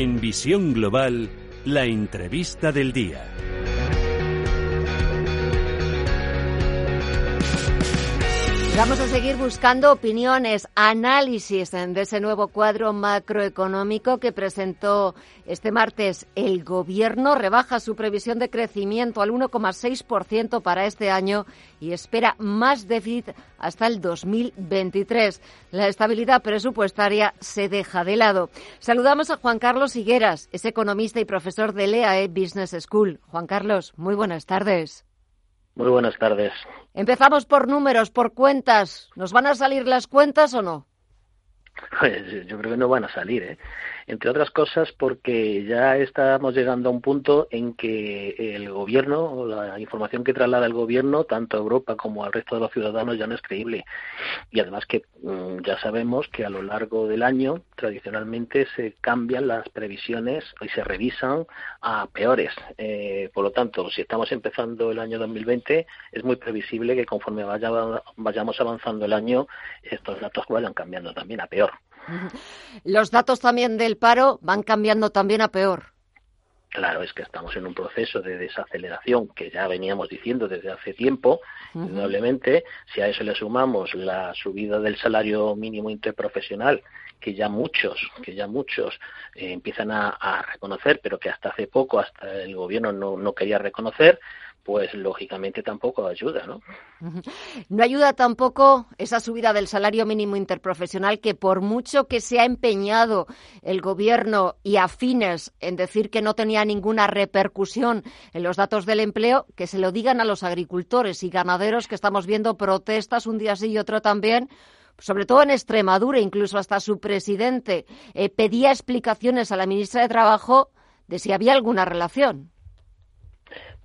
En Visión Global, la entrevista del día. Vamos a seguir buscando opiniones, análisis de ese nuevo cuadro macroeconómico que presentó este martes el Gobierno. Rebaja su previsión de crecimiento al 1,6% para este año y espera más déficit hasta el 2023. La estabilidad presupuestaria se deja de lado. Saludamos a Juan Carlos Higueras, es economista y profesor de LEAE Business School. Juan Carlos, muy buenas tardes. Muy buenas tardes. Empezamos por números, por cuentas. ¿Nos van a salir las cuentas o no? Pues yo creo que no van a salir, ¿eh? Entre otras cosas porque ya estamos llegando a un punto en que el gobierno, la información que traslada el gobierno, tanto a Europa como al resto de los ciudadanos, ya no es creíble. Y además que mm, ya sabemos que a lo largo del año, tradicionalmente, se cambian las previsiones y se revisan a peores. Eh, por lo tanto, si estamos empezando el año 2020, es muy previsible que conforme vaya, vayamos avanzando el año, estos datos vayan cambiando también a peor. Los datos también del paro van cambiando también a peor. Claro, es que estamos en un proceso de desaceleración que ya veníamos diciendo desde hace tiempo, indudablemente. Si a eso le sumamos la subida del salario mínimo interprofesional, que ya muchos, que ya muchos eh, empiezan a, reconocer, pero que hasta hace poco, hasta el gobierno no quería reconocer, pues lógicamente tampoco ayuda, ¿no? No ayuda tampoco esa subida del salario mínimo interprofesional que por mucho que se ha empeñado el gobierno y afines en decir que no tenía ninguna repercusión en los datos del empleo, que se lo digan a los agricultores y ganaderos que estamos viendo protestas un día sí y otro también sobre todo en Extremadura, incluso hasta su presidente eh, pedía explicaciones a la ministra de Trabajo de si había alguna relación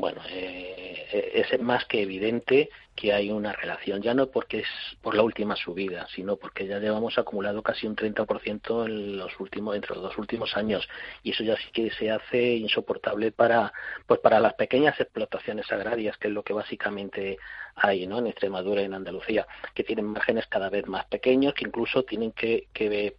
bueno, eh, eh, es más que evidente que hay una relación, ya no porque es por la última subida, sino porque ya llevamos acumulado casi un 30% en los últimos, entre los dos últimos años, y eso ya sí que se hace insoportable para, pues para las pequeñas explotaciones agrarias, que es lo que básicamente hay, ¿no? En Extremadura y en Andalucía, que tienen márgenes cada vez más pequeños, que incluso tienen que, que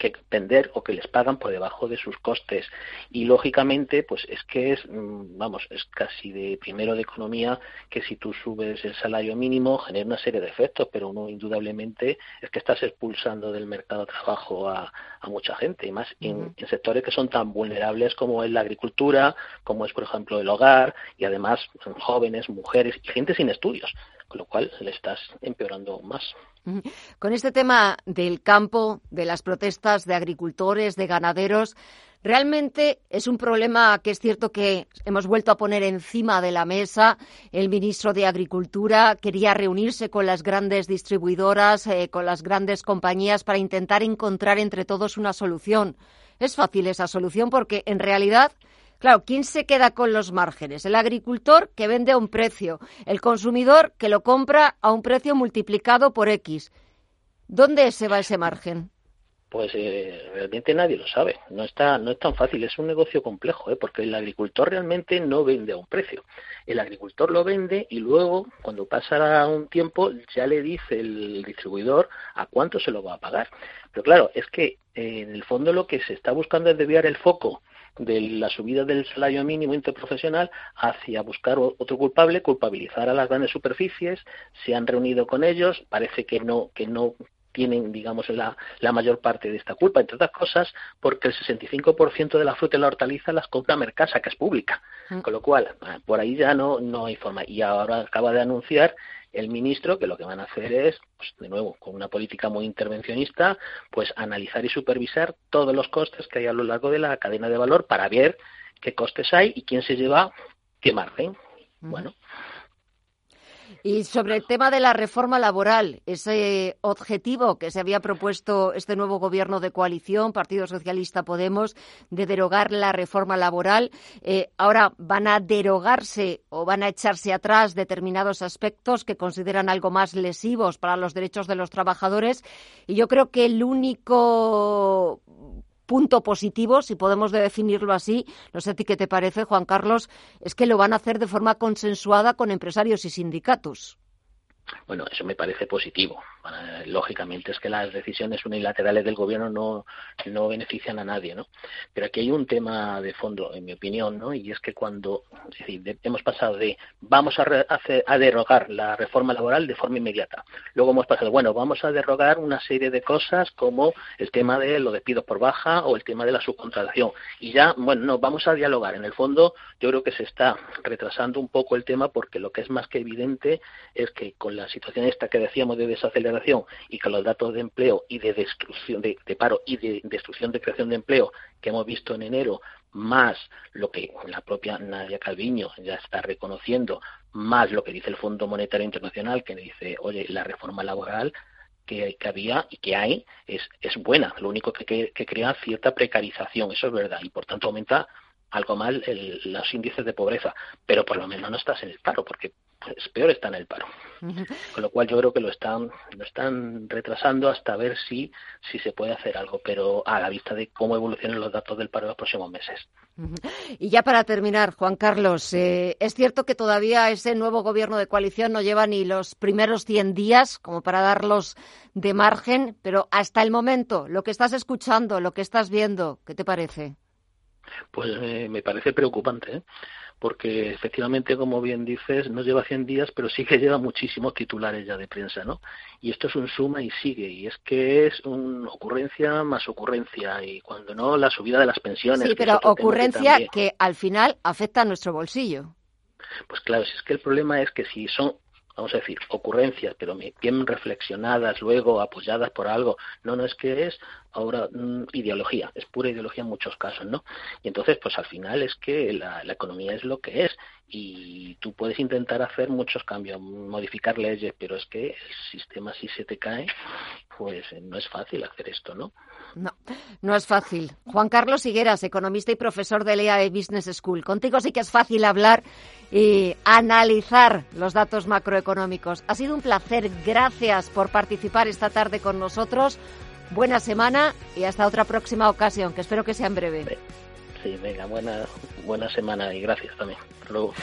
que vender o que les pagan por debajo de sus costes. Y lógicamente pues es que es mm, vamos es casi de primero de economía que si tú subes el salario mínimo genera una serie de efectos pero uno indudablemente es que estás expulsando del mercado de trabajo a, mucha gente y más en, sectores que son tan vulnerables como es la agricultura como es por ejemplo el hogar y además jóvenes mujeres y gente sin estudios con lo cual le estás empeorando más. Con este tema del campo, de las protestas de agricultores, de ganaderos, Realmente es un problema que es cierto que hemos vuelto a poner encima de la mesa. El ministro de Agricultura quería reunirse con las grandes distribuidoras, eh, con las grandes compañías para intentar encontrar entre todos una solución. Es fácil esa solución porque en realidad Claro, ¿quién se queda con los márgenes? El agricultor que vende a un precio, el consumidor que lo compra a un precio multiplicado por X. ¿Dónde se va ese margen? Pues eh, realmente nadie lo sabe. No está, no es tan fácil. Es un negocio complejo, ¿eh? porque el agricultor realmente no vende a un precio. El agricultor lo vende y luego, cuando pasa un tiempo, ya le dice el distribuidor a cuánto se lo va a pagar. Pero claro, es que eh, en el fondo lo que se está buscando es desviar el foco de la subida del salario mínimo interprofesional hacia buscar otro culpable, culpabilizar a las grandes superficies, se han reunido con ellos, parece que no, que no tienen, digamos, la, la mayor parte de esta culpa, entre otras cosas, porque el 65% de la fruta y la hortaliza las compra Mercasa, que es pública. Mm. Con lo cual, eh, por ahí ya no, no hay forma. Y ahora acaba de anunciar el ministro que lo que van a hacer es, pues, de nuevo, con una política muy intervencionista, pues analizar y supervisar todos los costes que hay a lo largo de la cadena de valor para ver qué costes hay y quién se lleva ¿qué margen? Bueno, y sobre el tema de la reforma laboral, ese objetivo que se había propuesto este nuevo gobierno de coalición, Partido Socialista Podemos, de derogar la reforma laboral, eh, ahora van a derogarse o van a echarse atrás determinados aspectos que consideran algo más lesivos para los derechos de los trabajadores. Y yo creo que el único punto positivo, si podemos definirlo así, no sé a ti qué te parece, Juan Carlos, es que lo van a hacer de forma consensuada con empresarios y sindicatos. Bueno, eso me parece positivo. Lógicamente es que las decisiones unilaterales del gobierno no, no benefician a nadie, ¿no? Pero aquí hay un tema de fondo, en mi opinión, ¿no? Y es que cuando es decir, hemos pasado de vamos a, a derrogar la reforma laboral de forma inmediata, luego hemos pasado, bueno, vamos a derrogar una serie de cosas como el tema de los despidos por baja o el tema de la subcontratación. Y ya, bueno, no, vamos a dialogar. En el fondo, yo creo que se está retrasando un poco el tema porque lo que es más que evidente es que con la situación esta que decíamos de desaceleración y con los datos de empleo y de destrucción de, paro y de destrucción de creación de empleo que hemos visto en enero, más lo que la propia Nadia Calviño ya está reconociendo, más lo que dice el Fondo Monetario Internacional, que dice, oye, la reforma laboral que, había y que hay es, es buena, lo único que, que, crea cierta precarización, eso es verdad, y por tanto aumenta algo mal los índices de pobreza, pero por lo menos no estás en el paro, porque es peor está en el paro. Con lo cual yo creo que lo están, lo están retrasando hasta ver si, si se puede hacer algo, pero a la vista de cómo evolucionan los datos del paro en los próximos meses. Y ya para terminar, Juan Carlos, eh, es cierto que todavía ese nuevo gobierno de coalición no lleva ni los primeros 100 días como para darlos de margen, pero hasta el momento, lo que estás escuchando, lo que estás viendo, ¿qué te parece? Pues eh, me parece preocupante, ¿eh? Porque efectivamente, como bien dices, no lleva 100 días, pero sí que lleva muchísimos titulares ya de prensa, ¿no? Y esto es un suma y sigue, y es que es una ocurrencia más ocurrencia, y cuando no, la subida de las pensiones. Sí, pero ocurrencia que, al final afecta a nuestro bolsillo. Pues claro, si es que el problema es que si son vamos a decir, ocurrencias, pero bien reflexionadas, luego apoyadas por algo. No, no es que es ahora mm, ideología, es pura ideología en muchos casos, ¿no? Y entonces, pues al final es que la, la, economía es lo que es y tú puedes intentar hacer muchos cambios, modificar leyes, pero es que el sistema si se te cae, pues eh, no es fácil hacer esto, ¿no? No, no es fácil. Juan Carlos Higueras, economista y profesor de EAE Business School. Contigo sí que es fácil hablar y analizar los datos macroeconómicos. Ha sido un placer. Gracias por participar esta tarde con nosotros. Buena semana y hasta otra próxima ocasión, que espero que sea en breve. Sí, venga, buena, buena semana y gracias también. Hasta luego.